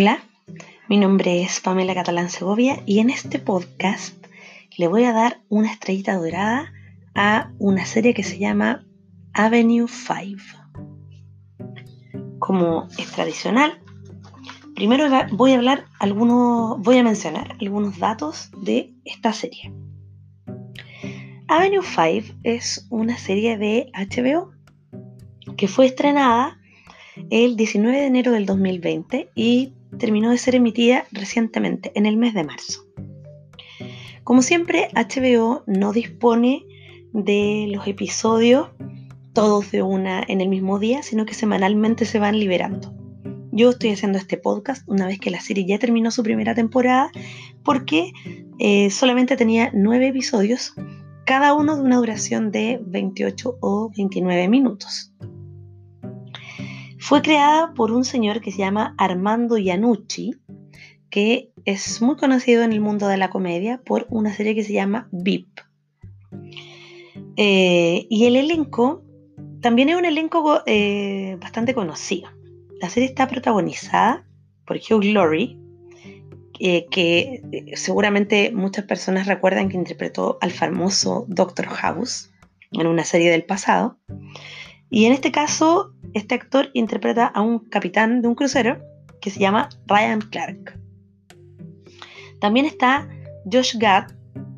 Hola, mi nombre es Pamela Catalán Segovia y en este podcast le voy a dar una estrellita dorada a una serie que se llama Avenue 5. Como es tradicional, primero voy a hablar algunos, voy a mencionar algunos datos de esta serie. Avenue 5 es una serie de HBO que fue estrenada el 19 de enero del 2020 y terminó de ser emitida recientemente, en el mes de marzo. Como siempre, HBO no dispone de los episodios todos de una en el mismo día, sino que semanalmente se van liberando. Yo estoy haciendo este podcast una vez que la serie ya terminó su primera temporada porque eh, solamente tenía nueve episodios, cada uno de una duración de 28 o 29 minutos. Fue creada por un señor que se llama Armando Iannucci, que es muy conocido en el mundo de la comedia por una serie que se llama VIP. Eh, y el elenco también es un elenco eh, bastante conocido. La serie está protagonizada por Hugh Laurie, eh, que seguramente muchas personas recuerdan que interpretó al famoso Doctor House en una serie del pasado. Y en este caso este actor interpreta a un capitán de un crucero que se llama Ryan Clark. También está Josh Gad,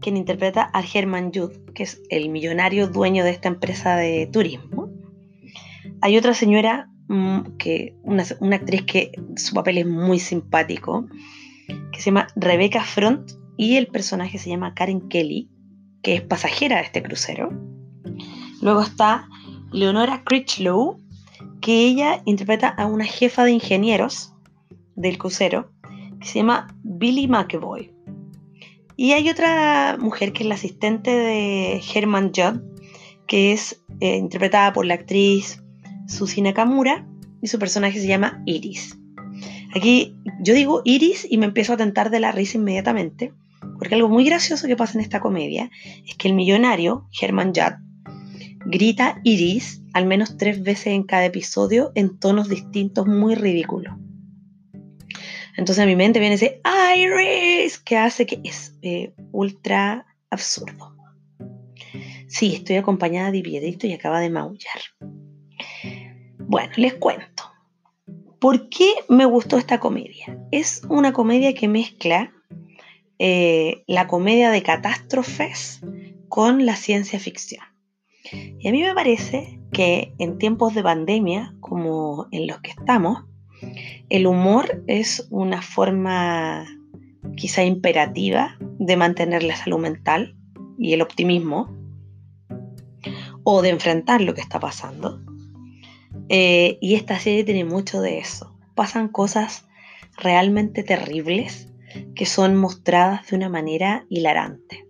quien interpreta a Herman Judd, que es el millonario dueño de esta empresa de turismo. Hay otra señora, mm, que, una, una actriz que su papel es muy simpático, que se llama Rebecca Front, y el personaje se llama Karen Kelly, que es pasajera de este crucero. Luego está Leonora Critchlow, que ella interpreta a una jefa de ingenieros del crucero que se llama Billy McEvoy. Y hay otra mujer que es la asistente de Herman Judd, que es eh, interpretada por la actriz Susie Nakamura y su personaje se llama Iris. Aquí yo digo Iris y me empiezo a tentar de la risa inmediatamente, porque algo muy gracioso que pasa en esta comedia es que el millonario, Herman Judd, grita Iris al menos tres veces en cada episodio en tonos distintos muy ridículos. Entonces a mi mente viene ese Iris que hace que es eh, ultra absurdo. Sí, estoy acompañada de Piedrito y acaba de maullar. Bueno, les cuento. ¿Por qué me gustó esta comedia? Es una comedia que mezcla eh, la comedia de catástrofes con la ciencia ficción. Y a mí me parece que en tiempos de pandemia, como en los que estamos, el humor es una forma quizá imperativa de mantener la salud mental y el optimismo, o de enfrentar lo que está pasando. Eh, y esta serie tiene mucho de eso. Pasan cosas realmente terribles que son mostradas de una manera hilarante.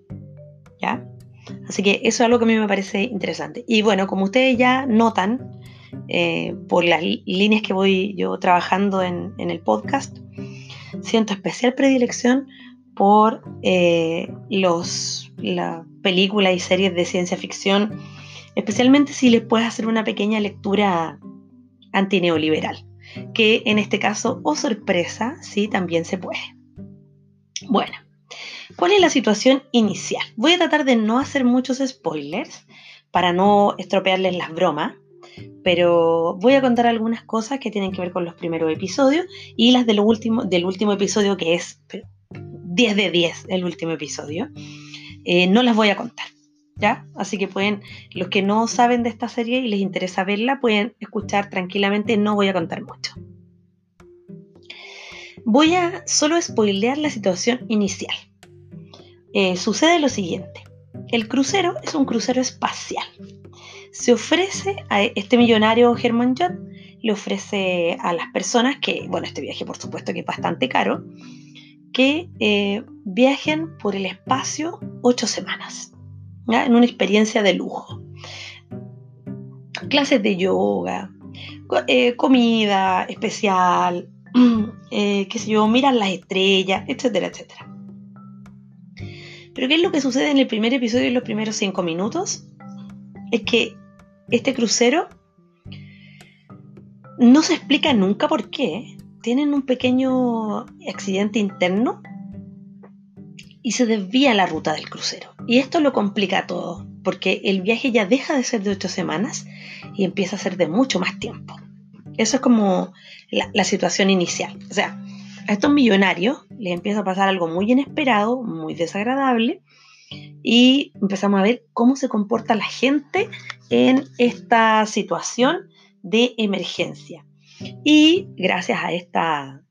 Así que eso es algo que a mí me parece interesante. Y bueno, como ustedes ya notan eh, por las líneas que voy yo trabajando en, el podcast, siento especial predilección por eh, los, las películas y series de ciencia ficción, especialmente si les puedes hacer una pequeña lectura antineoliberal, que en este caso, o oh sorpresa, sí, también se puede. Bueno, ¿Cuál es la situación inicial? Voy a tratar de no hacer muchos spoilers para no estropearles las bromas, pero voy a contar algunas cosas que tienen que ver con los primeros episodios y las del último, del último episodio que es 10 de 10 el último episodio. Eh, no las voy a contar. ¿Ya? Así que pueden, los que no saben de esta serie y les interesa verla, pueden escuchar tranquilamente, no voy a contar mucho. Voy a solo spoilear la situación inicial. Eh, sucede lo siguiente. El crucero es un crucero espacial. Se ofrece a este millonario Herman Judd, le ofrece a las personas que, bueno, este viaje por supuesto que es bastante caro, que eh, viajen por el espacio ocho semanas, en una experiencia de lujo. Clases de yoga, eh, comida especial, qué sé yo, miran las estrellas, etcétera, etcétera. Pero ¿qué es lo que sucede en el primer episodio y los primeros cinco minutos? Es que este crucero no se explica nunca por qué. tienen un pequeño accidente interno y se desvía la ruta del crucero. Y esto lo complica todo, porque el viaje ya deja de ser de ocho semanas y empieza a ser de mucho más tiempo. Eso es como la, situación inicial. O sea, a estos millonarios les empieza a pasar algo muy inesperado, muy desagradable, y empezamos a ver cómo se comporta la gente en esta situación de emergencia. Y gracias a esta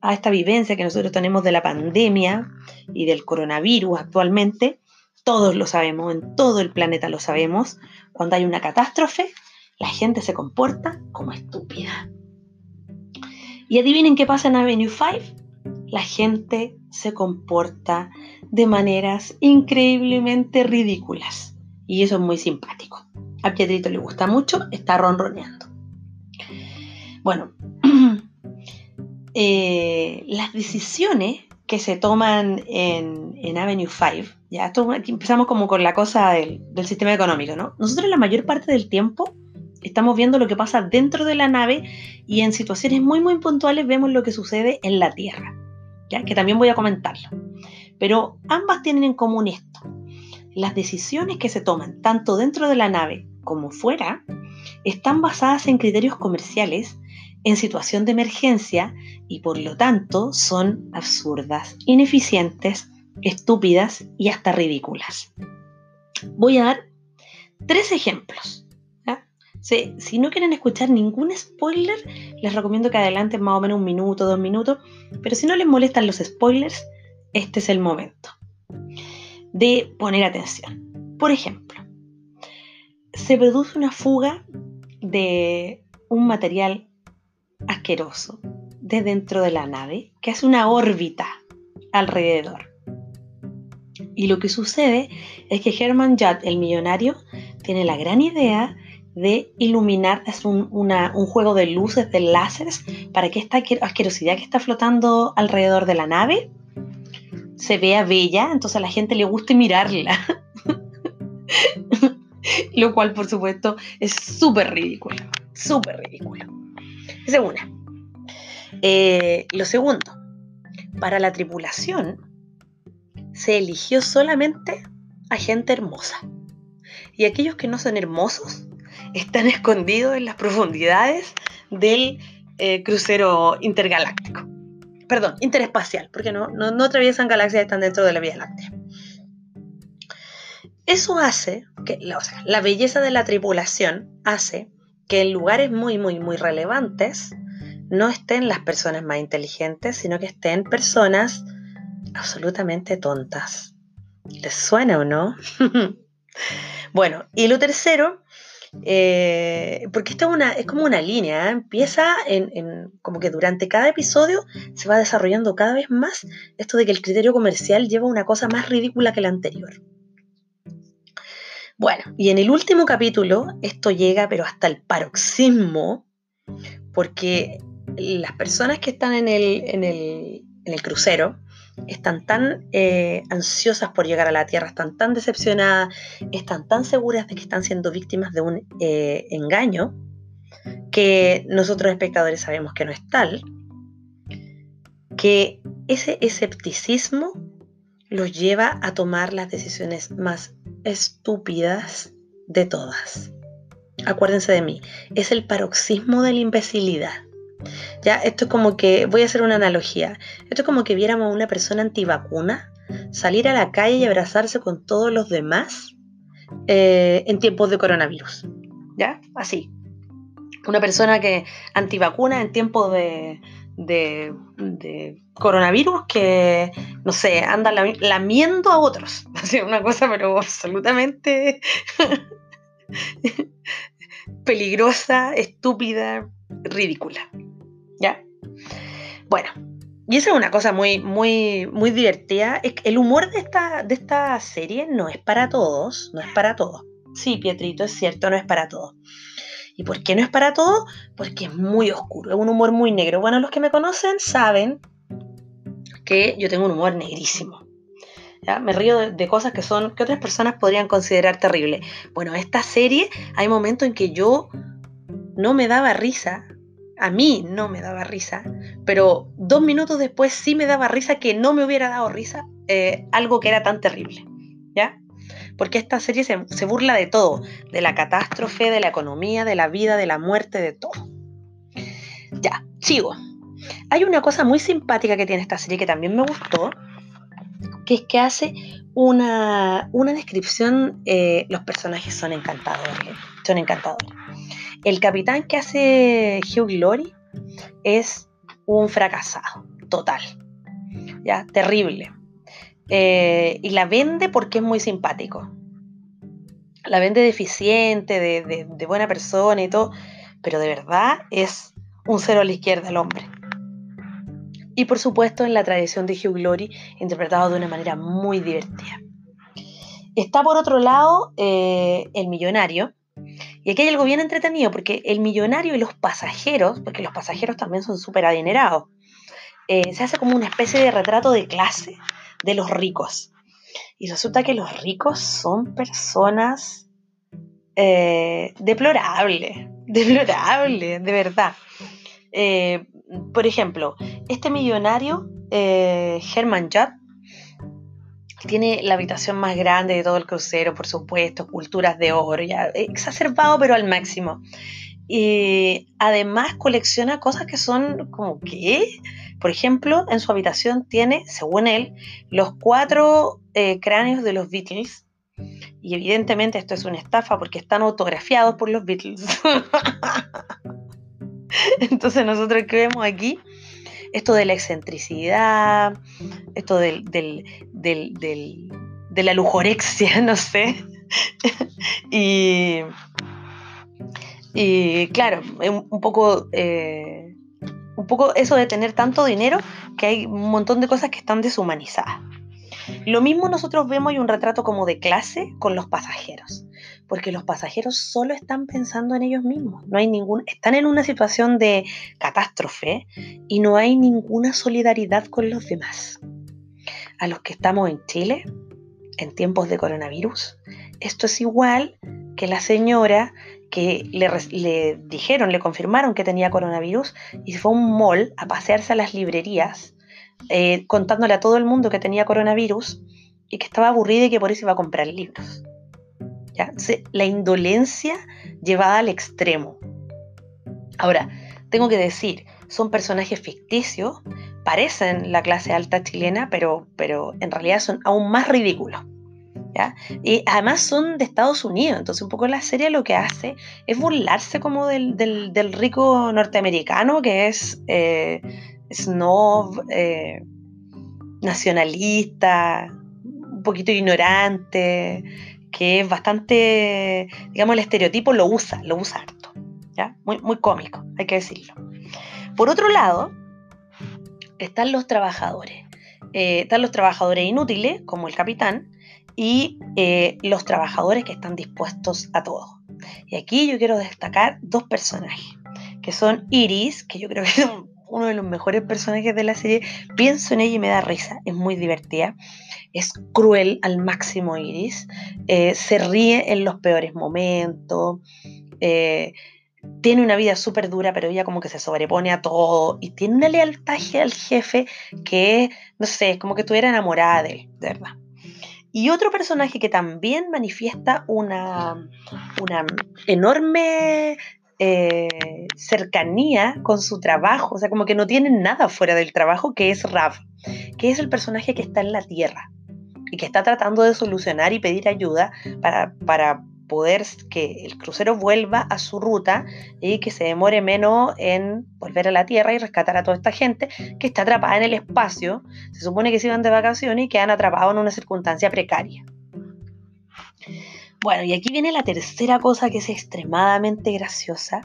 a esta vivencia que nosotros tenemos de la pandemia y del coronavirus actualmente, todos lo sabemos, en todo el planeta lo sabemos, cuando hay una catástrofe, la gente se comporta como estúpida. Y adivinen qué pasa en Avenue 5. La gente se comporta de maneras increíblemente ridículas. Y eso es muy simpático. A Pietrito le gusta mucho, está ronroneando. Bueno, Eh, las decisiones que se toman en, Avenue 5, ya esto, empezamos como con la cosa del, sistema económico, ¿no? Nosotros la mayor parte del tiempo estamos viendo lo que pasa dentro de la nave y en situaciones muy muy puntuales vemos lo que sucede en la Tierra, ¿ya? que también voy a comentarlo. Pero ambas tienen en común esto. Las decisiones que se toman tanto dentro de la nave como fuera están basadas en criterios comerciales en situación de emergencia y por lo tanto son absurdas, ineficientes, estúpidas y hasta ridículas. Voy a dar tres ejemplos. Si, no quieren escuchar ningún spoiler, les recomiendo que adelanten más o menos un minuto, dos minutos, pero si no les molestan los spoilers, este es el momento de poner atención. Por ejemplo, se produce una fuga de un material asqueroso de dentro de la nave que hace una órbita alrededor. Y lo que sucede es que Herman Judd, el millonario, tiene la gran idea de iluminar, es un, un, juego de luces, de láseres, para que esta asquerosidad que está flotando alrededor de la nave se vea bella, entonces a la gente le guste mirarla. Lo cual, por supuesto, es súper ridículo, súper ridículo. Esa es una. Eh, lo segundo, para la tripulación se eligió solamente a gente hermosa. Y aquellos que no son hermosos están escondidos en las profundidades del eh, crucero intergaláctico. Perdón, interespacial, porque no, no, atraviesan galaxias, están dentro de la Vía Láctea. Eso hace que, la belleza de la tripulación hace que en lugares muy, muy, muy relevantes no estén las personas más inteligentes, sino que estén personas absolutamente tontas. ¿Les suena o no? bueno, y lo tercero, eh, porque esto es, como una línea, ¿eh? empieza en, como que durante cada episodio se va desarrollando cada vez más esto de que el criterio comercial lleva una cosa más ridícula que la anterior. Bueno, y en el último capítulo esto llega pero hasta el paroxismo, porque las personas que están en el, en el, crucero están tan eh, ansiosas por llegar a la Tierra, están tan decepcionadas, están tan seguras de que están siendo víctimas de un eh, engaño, que nosotros espectadores sabemos que no es tal, que ese escepticismo los lleva a tomar las decisiones más estúpidas de todas. Acuérdense de mí, es el paroxismo de la imbecilidad. Ya, esto es como que, voy a hacer una analogía, esto es como que viéramos a una persona antivacuna salir a la calle y abrazarse con todos los demás eh, en tiempos de coronavirus. ¿Ya? Así. Una persona que antivacuna en tiempos de, de, coronavirus que, no sé, anda lamiendo a otros. Así, una cosa, pero absolutamente peligrosa, estúpida, ridícula. ¿Ya? Bueno, y esa es una cosa muy, muy, muy divertida. El humor de esta, de esta serie no es para todos, no es para todos. Sí, Pietrito, es cierto, no es para todos. ¿Y por qué no es para todo? Porque es muy oscuro, es un humor muy negro. Bueno, los que me conocen saben que yo tengo un humor negrísimo. Me río de, cosas que son que otras personas podrían considerar terribles. Bueno, esta serie hay momentos en que yo no me daba risa a mí no me daba risa, pero dos minutos después sí me daba risa que no me hubiera dado risa eh, algo que era tan terrible, ¿ya? Porque esta serie se, se burla de todo, de la catástrofe, de la economía, de la vida, de la muerte, de todo. Ya, sigo. Hay una cosa muy simpática que tiene esta serie que también me gustó, que es que hace una, descripción, eh, los personajes son encantadores, son encantadores. El capitán que hace Hugh Glory es un fracasado, total, ya, terrible. Eh, y la vende porque es muy simpático. La vende deficiente, de, de buena persona y todo, pero de verdad es un cero a la izquierda el hombre. Y por supuesto en la tradición de Hugh Glory, interpretado de una manera muy divertida. Está por otro lado eh, el millonario. Y aquí hay algo bien entretenido, porque el millonario y los pasajeros, porque los pasajeros también son súper adinerados, eh, se hace como una especie de retrato de clase de los ricos. Y resulta que los ricos son personas eh, deplorables, deplorables, de verdad. Eh, por ejemplo, este millonario, eh, Herman Judd, tiene la habitación más grande de todo el crucero, por supuesto, culturas de oro, ya exacerbado pero al máximo. Y además colecciona cosas que son como ¿qué? Por ejemplo, en su habitación tiene, según él, los cuatro eh, cráneos de los Beatles. Y evidentemente esto es una estafa porque están autografiados por los Beatles. Entonces nosotros que vemos aquí, esto de la excentricidad, esto del, de la lujorexia, no sé. y, y, claro, un poco, eh, un poco eso de tener tanto dinero que hay un montón de cosas que están deshumanizadas. Lo mismo nosotros vemos y un retrato como de clase con los pasajeros porque los pasajeros solo están pensando en ellos mismos. No hay ningún, están en una situación de catástrofe y no hay ninguna solidaridad con los demás. A los que estamos en Chile, en tiempos de coronavirus, esto es igual que la señora que le, dijeron, le confirmaron que tenía coronavirus y se fue a un mall a pasearse a las librerías eh, contándole a todo el mundo que tenía coronavirus y que estaba aburrida y que por eso iba a comprar libros la indolencia llevada al extremo. Ahora, tengo que decir, son personajes ficticios, parecen la clase alta chilena, pero, pero en realidad son aún más ridículos. Y además son de Estados Unidos, entonces un poco la serie lo que hace es burlarse como del, rico norteamericano que es eh, snob, eh, nacionalista, un poquito ignorante, que es bastante, digamos, el estereotipo lo usa, lo usa harto, ¿ya? Muy, muy cómico, hay que decirlo. Por otro lado, están los trabajadores. Eh, están los trabajadores inútiles, como el capitán, y eh, los trabajadores que están dispuestos a todo. Y aquí yo quiero destacar dos personajes, que son Iris, que yo creo que es uno de los mejores personajes de la serie. Pienso en ella y me da risa, es muy divertida es cruel al máximo Iris, eh, se ríe en los peores momentos, eh, tiene una vida súper dura, pero ella como que se sobrepone a todo y tiene una lealtad al jefe que, no sé, es como que estuviera enamorada de él, de verdad. Y otro personaje que también manifiesta una, una enorme eh, cercanía con su trabajo, o sea, como que no tiene nada fuera del trabajo, que es Rav, que es el personaje que está en la Tierra y que está tratando de solucionar y pedir ayuda para, para poder que el crucero vuelva a su ruta y que se demore menos en volver a la Tierra y rescatar a toda esta gente que está atrapada en el espacio. Se supone que se iban de vacaciones y quedan atrapados en una circunstancia precaria. Bueno, y aquí viene la tercera cosa que es extremadamente graciosa.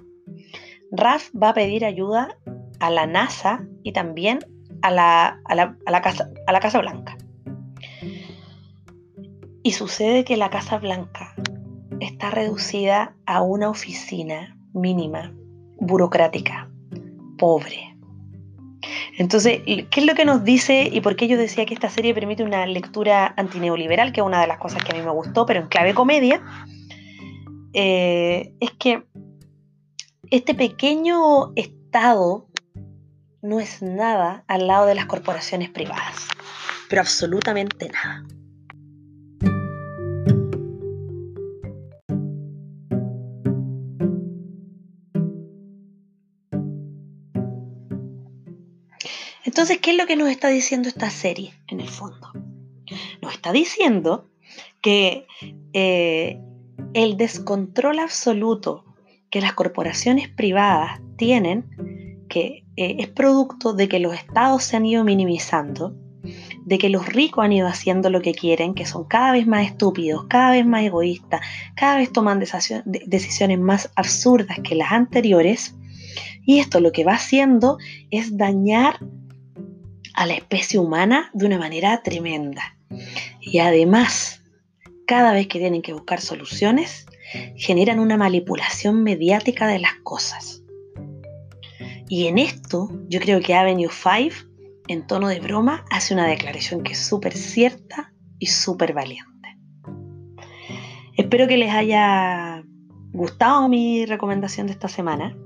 Raf va a pedir ayuda a la NASA y también a la, a la, casa, a la Casa Blanca. Y sucede que la Casa Blanca está reducida a una oficina mínima, burocrática, pobre. Entonces, ¿qué es lo que nos dice y por qué yo decía que esta serie permite una lectura antineoliberal, que es una de las cosas que a mí me gustó, pero en clave comedia? Eh, es que este pequeño Estado no es nada al lado de las corporaciones privadas, pero absolutamente nada. Entonces, ¿qué es lo que nos está diciendo esta serie en el fondo? Nos está diciendo que eh, el descontrol absoluto que las corporaciones privadas tienen, que eh, es producto de que los estados se han ido minimizando, de que los ricos han ido haciendo lo que quieren, que son cada vez más estúpidos, cada vez más egoístas, cada vez toman decisiones más absurdas que las anteriores, y esto lo que va haciendo es dañar a la especie humana de una manera tremenda. Y además, cada vez que tienen que buscar soluciones, generan una manipulación mediática de las cosas. Y en esto, yo creo que Avenue 5, en tono de broma, hace una declaración que es súper cierta y súper valiente. Espero que les haya gustado mi recomendación de esta semana.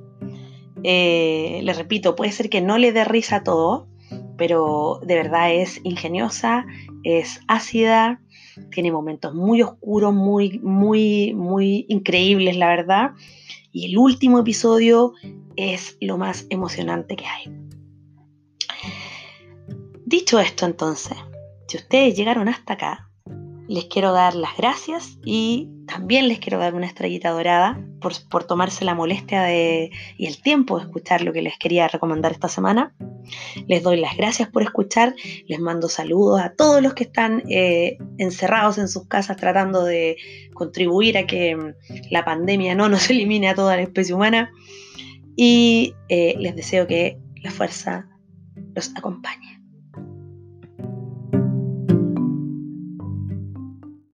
Eh, les repito, puede ser que no le dé risa a todo, pero de verdad es ingeniosa, es ácida, tiene momentos muy oscuros, muy, muy, muy increíbles, la verdad. Y el último episodio es lo más emocionante que hay. Dicho esto entonces, si ustedes llegaron hasta acá, les quiero dar las gracias y también les quiero dar una estrellita dorada por, tomarse la molestia de, y el tiempo de escuchar lo que les quería recomendar esta semana. Les doy las gracias por escuchar, les mando saludos a todos los que están eh, encerrados en sus casas tratando de contribuir a que mm, la pandemia no nos elimine a toda la especie humana y eh, les deseo que la fuerza los acompañe.